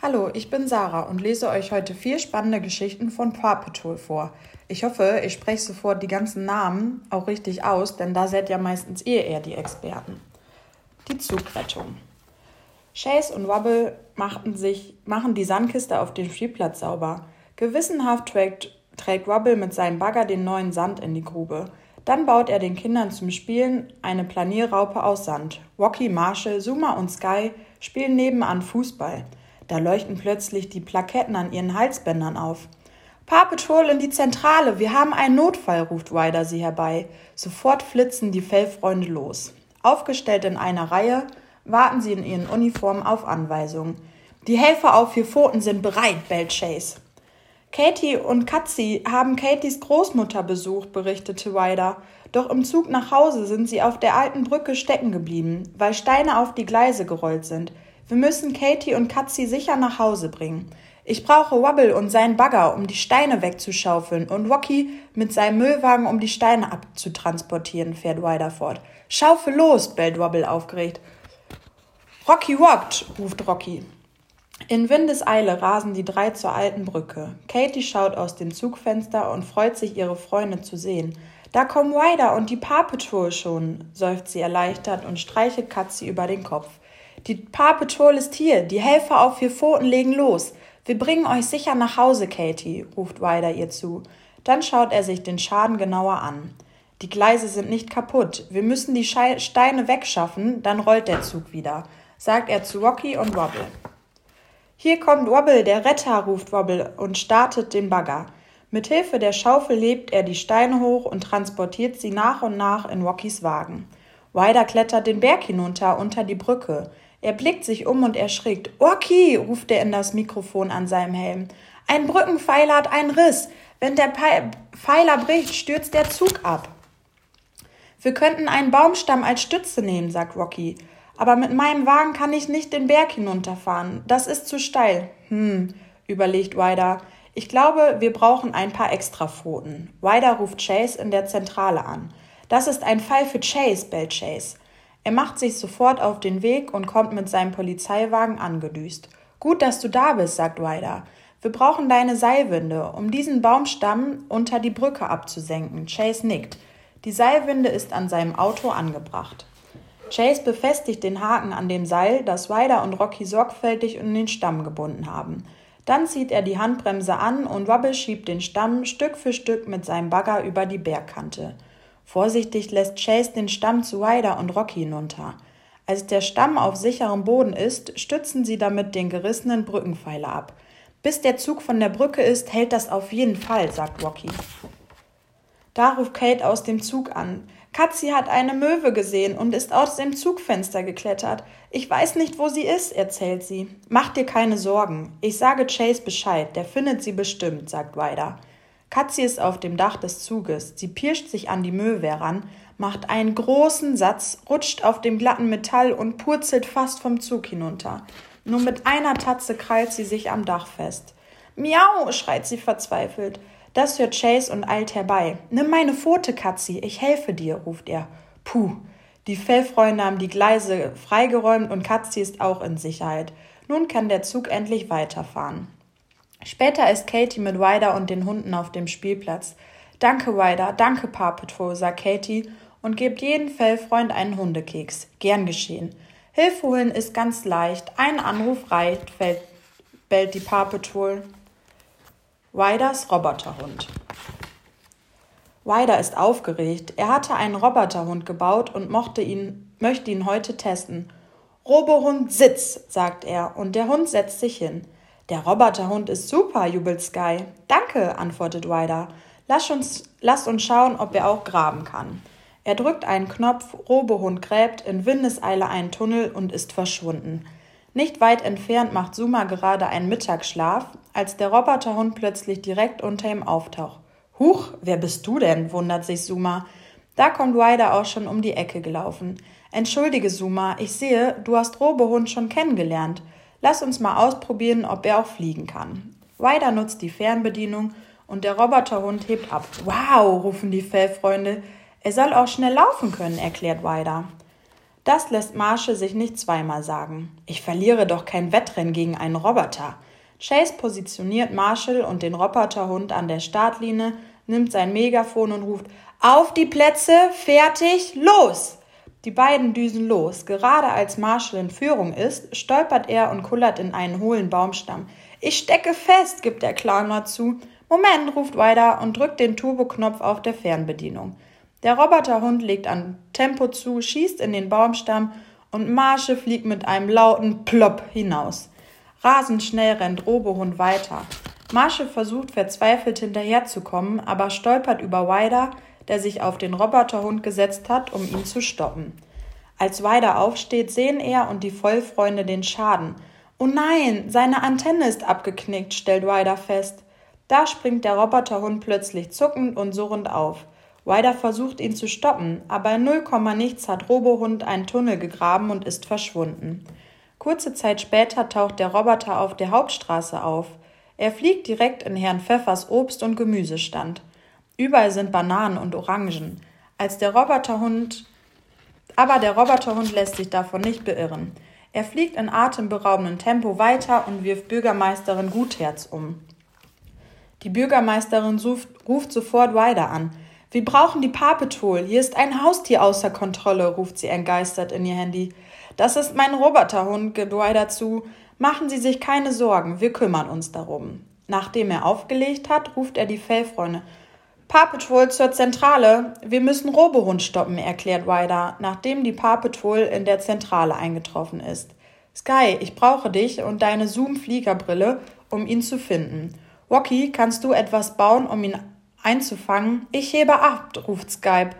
Hallo, ich bin Sarah und lese euch heute vier spannende Geschichten von Paw Patrol vor. Ich hoffe, ich spreche sofort die ganzen Namen auch richtig aus, denn da seid ja meistens ihr eher die Experten. Die Zugrettung. Chase und Wobble machten sich, machen die Sandkiste auf dem Spielplatz sauber. Gewissenhaft trägt, trägt Wobble mit seinem Bagger den neuen Sand in die Grube. Dann baut er den Kindern zum Spielen eine Planierraupe aus Sand. Rocky, Marshall, Zuma und Sky spielen nebenan Fußball. Da leuchten plötzlich die Plaketten an ihren Halsbändern auf. Paw Patrol in die Zentrale, wir haben einen Notfall, ruft Ryder sie herbei. Sofort flitzen die Fellfreunde los. Aufgestellt in einer Reihe warten sie in ihren Uniformen auf Anweisungen. Die Helfer auf vier Pfoten sind bereit, bellt Chase. Katie und Katzi haben Katies Großmutter besucht, berichtete Ryder. Doch im Zug nach Hause sind sie auf der alten Brücke stecken geblieben, weil Steine auf die Gleise gerollt sind. Wir müssen Katie und Katzi sicher nach Hause bringen. Ich brauche Wobble und seinen Bagger, um die Steine wegzuschaufeln, und Rocky mit seinem Müllwagen, um die Steine abzutransportieren, fährt Ryder fort. Schaufel los, bellt Wobble aufgeregt. Rocky rockt, ruft Rocky. In Windeseile rasen die drei zur alten Brücke. Katie schaut aus dem Zugfenster und freut sich, ihre Freunde zu sehen. Da kommen Ryder und die Paw Patrol schon, seufzt sie erleichtert und streichelt Katzi über den Kopf. Die Paw Patrol ist hier. Die Helfer auf vier Pfoten legen los. Wir bringen euch sicher nach Hause, Katie, ruft Ryder ihr zu. Dann schaut er sich den Schaden genauer an. Die Gleise sind nicht kaputt. Wir müssen die Steine wegschaffen, dann rollt der Zug wieder, sagt er zu Rocky und Wobble. Hier kommt Wobble, der Retter, ruft Wobble und startet den Bagger. Mit Hilfe der Schaufel lebt er die Steine hoch und transportiert sie nach und nach in Rockys Wagen. Ryder klettert den Berg hinunter unter die Brücke. Er blickt sich um und erschrickt. Orki, ruft er in das Mikrofon an seinem Helm. Ein Brückenpfeiler hat einen Riss. Wenn der Pfeiler bricht, stürzt der Zug ab. Wir könnten einen Baumstamm als Stütze nehmen, sagt Rocky. Aber mit meinem Wagen kann ich nicht den Berg hinunterfahren. Das ist zu steil. Hm, überlegt Ryder. Ich glaube, wir brauchen ein paar Extrapfoten. Ryder ruft Chase in der Zentrale an. Das ist ein Fall für Chase, bellt Chase. Er macht sich sofort auf den Weg und kommt mit seinem Polizeiwagen angedüst. Gut, dass du da bist, sagt Ryder. Wir brauchen deine Seilwinde, um diesen Baumstamm unter die Brücke abzusenken. Chase nickt. Die Seilwinde ist an seinem Auto angebracht. Chase befestigt den Haken an dem Seil, das Ryder und Rocky sorgfältig in den Stamm gebunden haben. Dann zieht er die Handbremse an und Wobble schiebt den Stamm Stück für Stück mit seinem Bagger über die Bergkante. Vorsichtig lässt Chase den Stamm zu Ryder und Rocky hinunter. Als der Stamm auf sicherem Boden ist, stützen sie damit den gerissenen Brückenpfeiler ab. Bis der Zug von der Brücke ist, hält das auf jeden Fall, sagt Rocky. Da ruft Kate aus dem Zug an. Katzi hat eine Möwe gesehen und ist aus dem Zugfenster geklettert. Ich weiß nicht, wo sie ist, erzählt sie. Mach dir keine Sorgen. Ich sage Chase Bescheid, der findet sie bestimmt, sagt Ryder. Katzi ist auf dem Dach des Zuges. Sie pirscht sich an die Möwe heran, macht einen großen Satz, rutscht auf dem glatten Metall und purzelt fast vom Zug hinunter. Nur mit einer Tatze krallt sie sich am Dach fest. Miau, schreit sie verzweifelt. Das hört Chase und eilt herbei. Nimm meine Pfote, Katzi, ich helfe dir, ruft er. Puh. Die Fellfreunde haben die Gleise freigeräumt und Katzi ist auch in Sicherheit. Nun kann der Zug endlich weiterfahren. Später ist Katie mit Ryder und den Hunden auf dem Spielplatz. Danke, Ryder, danke, Paw Patrol, sagt Katie und gibt jedem Fellfreund einen Hundekeks. Gern geschehen. Hilfe holen ist ganz leicht. Ein Anruf reicht, fällt, bellt die Paw Patrol. Ryders Roboterhund. Ryder ist aufgeregt. Er hatte einen Roboterhund gebaut und mochte ihn, möchte ihn heute testen. Robohund, sitz, sagt er, und der Hund setzt sich hin. Der Roboterhund ist super, jubelt Sky. Danke, antwortet Ryder. Lass uns, lass uns schauen, ob er auch graben kann. Er drückt einen Knopf, Robohund gräbt in Windeseile einen Tunnel und ist verschwunden. Nicht weit entfernt macht Suma gerade einen Mittagsschlaf, als der Roboterhund plötzlich direkt unter ihm auftaucht. Huch, wer bist du denn? wundert sich Suma. Da kommt Ryder auch schon um die Ecke gelaufen. Entschuldige, Suma, ich sehe, du hast Robohund schon kennengelernt. Lass uns mal ausprobieren, ob er auch fliegen kann. Ryder nutzt die Fernbedienung und der Roboterhund hebt ab. Wow, rufen die Fellfreunde. Er soll auch schnell laufen können, erklärt Ryder. Das lässt Marshall sich nicht zweimal sagen. Ich verliere doch kein Wettrennen gegen einen Roboter. Chase positioniert Marshall und den Roboterhund an der Startlinie, nimmt sein Megafon und ruft Auf die Plätze, fertig, los! Die beiden düsen los. Gerade als Marshall in Führung ist, stolpert er und kullert in einen hohlen Baumstamm. Ich stecke fest, gibt der mal zu. Moment, ruft Ryder und drückt den Turboknopf auf der Fernbedienung. Der Roboterhund legt an Tempo zu, schießt in den Baumstamm und Marsche fliegt mit einem lauten Plopp hinaus. Rasend schnell rennt Robohund weiter. Marsche versucht verzweifelt hinterherzukommen, aber stolpert über Wider, der sich auf den Roboterhund gesetzt hat, um ihn zu stoppen. Als Wider aufsteht, sehen er und die Vollfreunde den Schaden. Oh nein, seine Antenne ist abgeknickt, stellt Wider fest. Da springt der Roboterhund plötzlich zuckend und surrend auf. Ryder versucht ihn zu stoppen, aber in 0, nichts hat Robohund einen Tunnel gegraben und ist verschwunden. Kurze Zeit später taucht der Roboter auf der Hauptstraße auf. Er fliegt direkt in Herrn Pfeffers Obst- und Gemüsestand. Überall sind Bananen und Orangen. Als der Roboterhund aber der Roboterhund lässt sich davon nicht beirren. Er fliegt in atemberaubendem Tempo weiter und wirft Bürgermeisterin Gutherz um. Die Bürgermeisterin ruft sofort Ryder an. Wir brauchen die Paw Patrol. Hier ist ein Haustier außer Kontrolle, ruft sie entgeistert in ihr Handy. Das ist mein Roboterhund, gibt Roy dazu. Machen Sie sich keine Sorgen, wir kümmern uns darum. Nachdem er aufgelegt hat, ruft er die Fellfreunde. Paw Patrol zur Zentrale. Wir müssen Robohund stoppen, erklärt Ryder, nachdem die Paw Patrol in der Zentrale eingetroffen ist. Sky, ich brauche dich und deine Zoom-Fliegerbrille, um ihn zu finden. Rocky, kannst du etwas bauen, um ihn einzufangen. Ich hebe ab, ruft Skype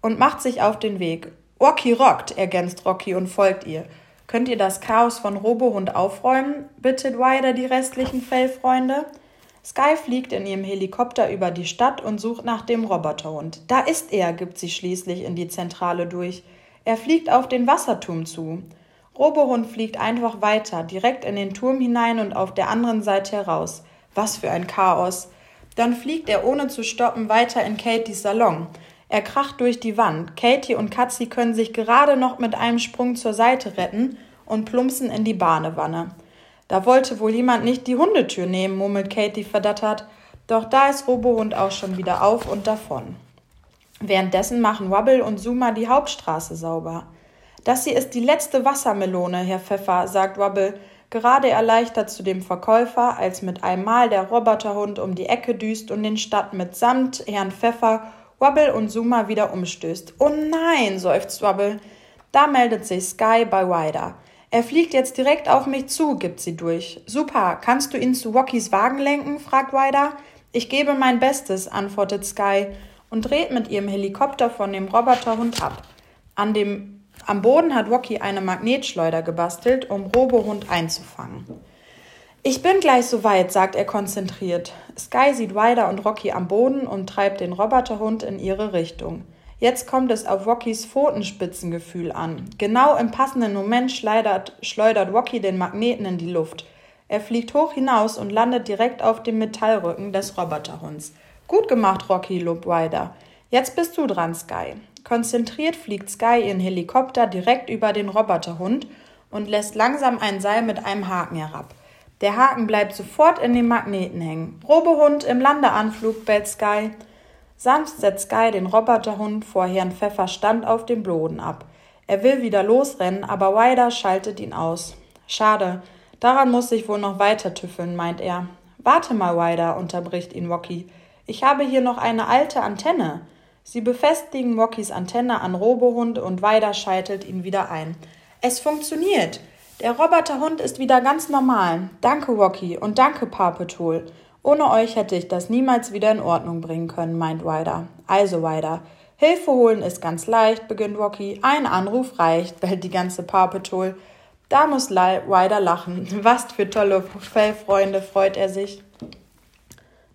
und macht sich auf den Weg. Rocky rockt, ergänzt Rocky und folgt ihr. Könnt ihr das Chaos von Robohund aufräumen? bittet Ryder die restlichen Fellfreunde. Sky fliegt in ihrem Helikopter über die Stadt und sucht nach dem Roboterhund. Da ist er, gibt sie schließlich in die Zentrale durch. Er fliegt auf den Wasserturm zu. Robohund fliegt einfach weiter, direkt in den Turm hinein und auf der anderen Seite heraus. Was für ein Chaos. Dann fliegt er ohne zu stoppen weiter in Katies Salon. Er kracht durch die Wand. Katie und Katzi können sich gerade noch mit einem Sprung zur Seite retten und plumpsen in die Badewanne. Da wollte wohl jemand nicht die Hundetür nehmen, murmelt Katie verdattert. Doch da ist Robohund auch schon wieder auf und davon. Währenddessen machen Wubble und Zuma die Hauptstraße sauber. Das hier ist die letzte Wassermelone, Herr Pfeffer, sagt Wubble gerade erleichtert zu dem Verkäufer, als mit einem Mal der Roboterhund um die Ecke düst und den Stadt mitsamt Herrn Pfeffer, Wobble und Zuma wieder umstößt. Oh nein, seufzt Wobble. Da meldet sich Sky bei Ryder. Er fliegt jetzt direkt auf mich zu, gibt sie durch. Super, kannst du ihn zu Wockys Wagen lenken? fragt Ryder. Ich gebe mein Bestes, antwortet Sky und dreht mit ihrem Helikopter von dem Roboterhund ab. An dem am Boden hat Rocky eine Magnetschleuder gebastelt, um Robohund einzufangen. Ich bin gleich soweit, sagt er konzentriert. Sky sieht Ryder und Rocky am Boden und treibt den Roboterhund in ihre Richtung. Jetzt kommt es auf Rockys Pfotenspitzengefühl an. Genau im passenden Moment schleudert, schleudert Rocky den Magneten in die Luft. Er fliegt hoch hinaus und landet direkt auf dem Metallrücken des Roboterhunds. Gut gemacht, Rocky, lobt Ryder. Jetzt bist du dran, Sky. Konzentriert fliegt Sky ihren Helikopter direkt über den Roboterhund und lässt langsam ein Seil mit einem Haken herab. Der Haken bleibt sofort in den Magneten hängen. Robehund im Landeanflug, bellt Sky. Sanft setzt Sky den Roboterhund vor Herrn Pfeffer Stand auf dem Boden ab. Er will wieder losrennen, aber Ryder schaltet ihn aus. Schade, daran muss ich wohl noch weiter tüffeln, meint er. Warte mal, Ryder, unterbricht ihn Rocky. Ich habe hier noch eine alte Antenne. Sie befestigen Mockys Antenne an Robohund und Weider scheitelt ihn wieder ein. Es funktioniert. Der Roboterhund ist wieder ganz normal. Danke, Rocky, und danke, Papetul. Ohne euch hätte ich das niemals wieder in Ordnung bringen können, meint Ryder. Also, Ryder. Hilfe holen ist ganz leicht, beginnt Rocky. Ein Anruf reicht, bellt die ganze Papetul. Da muss Ryder lachen. Was für tolle Fellfreunde, freut er sich.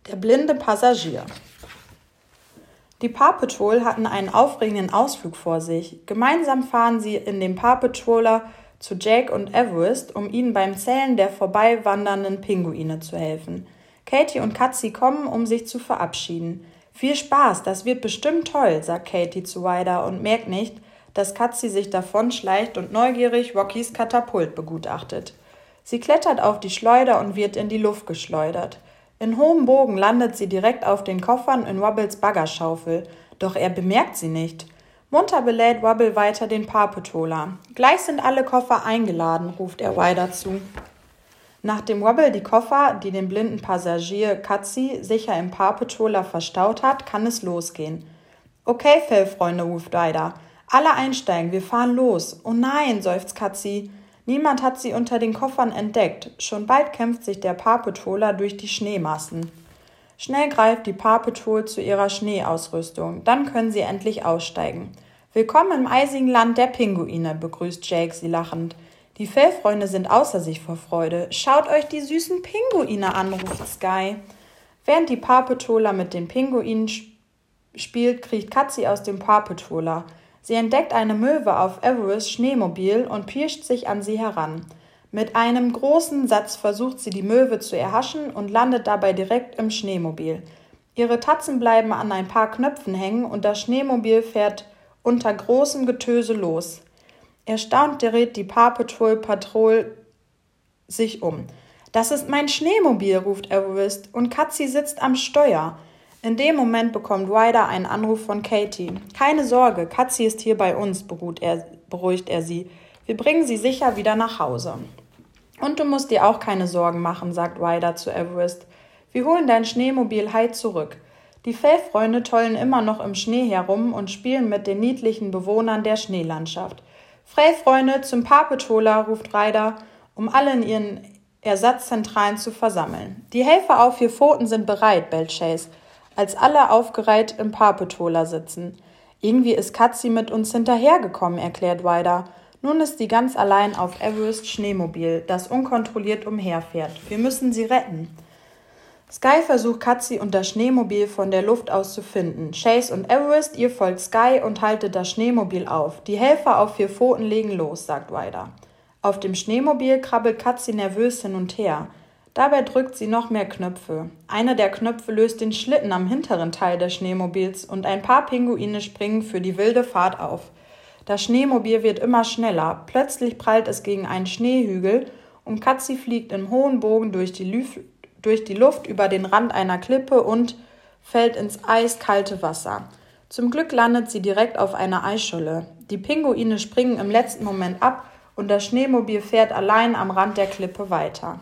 Der blinde Passagier. Die Paw Patrol hatten einen aufregenden Ausflug vor sich. Gemeinsam fahren sie in dem Paw Patroller zu Jake und Everest, um ihnen beim Zählen der vorbeiwandernden Pinguine zu helfen. Katie und Katzi kommen, um sich zu verabschieden. Viel Spaß, das wird bestimmt toll, sagt Katie zu Ryder und merkt nicht, dass Katzi sich davonschleicht und neugierig Rockys Katapult begutachtet. Sie klettert auf die Schleuder und wird in die Luft geschleudert. In hohem Bogen landet sie direkt auf den Koffern in Wobbles Baggerschaufel, doch er bemerkt sie nicht. Munter belädt Wobble weiter den Papetroller. Gleich sind alle Koffer eingeladen, ruft er Ryder zu. Nachdem Wobble die Koffer, die den blinden Passagier Katzi sicher im Papetroller verstaut hat, kann es losgehen. Okay, Fellfreunde, ruft Ryder. Alle einsteigen, wir fahren los. Oh nein, seufzt Katzi. Niemand hat sie unter den Koffern entdeckt. Schon bald kämpft sich der Papetroller durch die Schneemassen. Schnell greift die Paw zu ihrer Schneeausrüstung. Dann können sie endlich aussteigen. Willkommen im eisigen Land der Pinguine, begrüßt Jake sie lachend. Die Fellfreunde sind außer sich vor Freude. Schaut euch die süßen Pinguine an, ruft Sky. Während die Paw mit den Pinguinen spielt, kriecht Katzi aus dem Paw. Sie entdeckt eine Möwe auf Everest Schneemobil und pirscht sich an sie heran. Mit einem großen Satz versucht sie die Möwe zu erhaschen und landet dabei direkt im Schneemobil. Ihre Tatzen bleiben an ein paar Knöpfen hängen und das Schneemobil fährt unter großem Getöse los. Erstaunt dreht die Paw Patrol Patrol sich um. Das ist mein Schneemobil, ruft Everest, und Katzi sitzt am Steuer. In dem Moment bekommt Ryder einen Anruf von Katie. Keine Sorge, Katzi ist hier bei uns, er, beruhigt er sie. Wir bringen sie sicher wieder nach Hause. Und du musst dir auch keine Sorgen machen, sagt Ryder zu Everest. Wir holen dein Schneemobil heil zurück. Die Fellfreunde tollen immer noch im Schnee herum und spielen mit den niedlichen Bewohnern der Schneelandschaft. Fellfreunde zum Papetola, ruft Ryder, um alle in ihren Ersatzzentralen zu versammeln. Die Helfer auf vier Pfoten sind bereit, bellt Chase, als alle aufgereiht im Papetola sitzen. Irgendwie ist Katzi mit uns hinterhergekommen, erklärt Ryder. Nun ist sie ganz allein auf Everest Schneemobil, das unkontrolliert umherfährt. Wir müssen sie retten. Sky versucht Katzi und das Schneemobil von der Luft aus zu finden. Chase und Everest, ihr folgt Sky und haltet das Schneemobil auf. Die Helfer auf vier Pfoten legen los, sagt Ryder. Auf dem Schneemobil krabbelt Katzi nervös hin und her. Dabei drückt sie noch mehr Knöpfe. Einer der Knöpfe löst den Schlitten am hinteren Teil des Schneemobils und ein paar Pinguine springen für die wilde Fahrt auf. Das Schneemobil wird immer schneller. Plötzlich prallt es gegen einen Schneehügel und Katzi fliegt im hohen Bogen durch die, Lüf durch die Luft über den Rand einer Klippe und fällt ins eiskalte Wasser. Zum Glück landet sie direkt auf einer Eisscholle. Die Pinguine springen im letzten Moment ab und das Schneemobil fährt allein am Rand der Klippe weiter.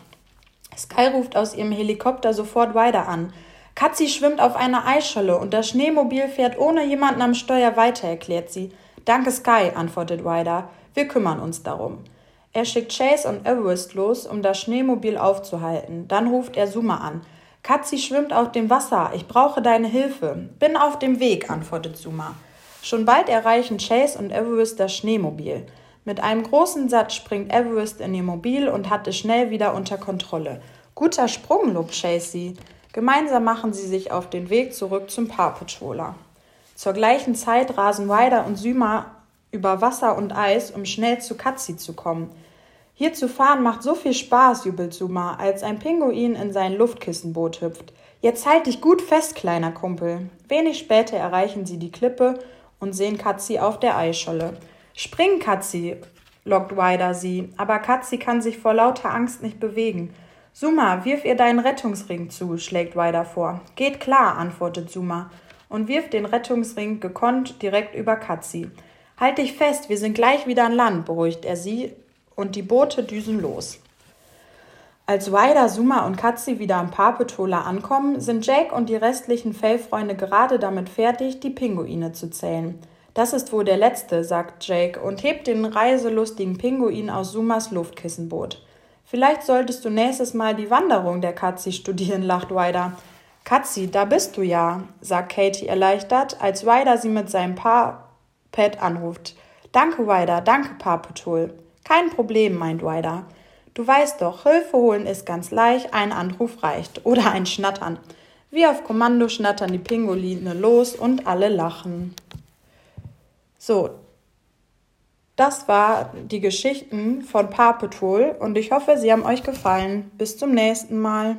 Sky ruft aus ihrem Helikopter sofort weiter an. Katzi schwimmt auf einer Eisscholle und das Schneemobil fährt ohne jemanden am Steuer weiter, erklärt sie. Danke, Sky, antwortet Ryder. Wir kümmern uns darum. Er schickt Chase und Everest los, um das Schneemobil aufzuhalten. Dann ruft er Suma an. Katzi schwimmt auf dem Wasser. Ich brauche deine Hilfe. Bin auf dem Weg, antwortet Suma. Schon bald erreichen Chase und Everest das Schneemobil. Mit einem großen Satz springt Everest in ihr Mobil und hat es schnell wieder unter Kontrolle. Guter Sprung, lobt Chase sie. Gemeinsam machen sie sich auf den Weg zurück zum Paw Patroller. Zur gleichen Zeit rasen Ryder und Syma über Wasser und Eis, um schnell zu Katzi zu kommen. Hier zu fahren macht so viel Spaß, jubelt Suma, als ein Pinguin in sein Luftkissenboot hüpft. Jetzt halt dich gut fest, kleiner Kumpel. Wenig später erreichen sie die Klippe und sehen Katzi auf der Eisscholle. Spring, Katzi, lockt Ryder sie, aber Katzi kann sich vor lauter Angst nicht bewegen. Suma, wirf ihr deinen Rettungsring zu, schlägt Ryder vor. Geht klar, antwortet Suma und wirft den Rettungsring gekonnt direkt über Katzi. Halt dich fest, wir sind gleich wieder an Land, beruhigt er sie, und die Boote düsen los. Als Ryder, Suma und Katzi wieder am Papetola ankommen, sind Jake und die restlichen Fellfreunde gerade damit fertig, die Pinguine zu zählen. Das ist wohl der letzte, sagt Jake und hebt den reiselustigen Pinguin aus Sumas Luftkissenboot. Vielleicht solltest du nächstes Mal die Wanderung der Katzi studieren, lacht Ryder. Katzi, da bist du ja, sagt Katie erleichtert, als Ryder sie mit seinem Paar-Pad anruft. Danke, Ryder, danke, Papetul. Kein Problem, meint Ryder. Du weißt doch, Hilfe holen ist ganz leicht, ein Anruf reicht. Oder ein Schnattern. Wie auf Kommando schnattern die Pinguine los und alle lachen. So, das war die Geschichten von Paw Patrol und ich hoffe, sie haben euch gefallen. Bis zum nächsten Mal.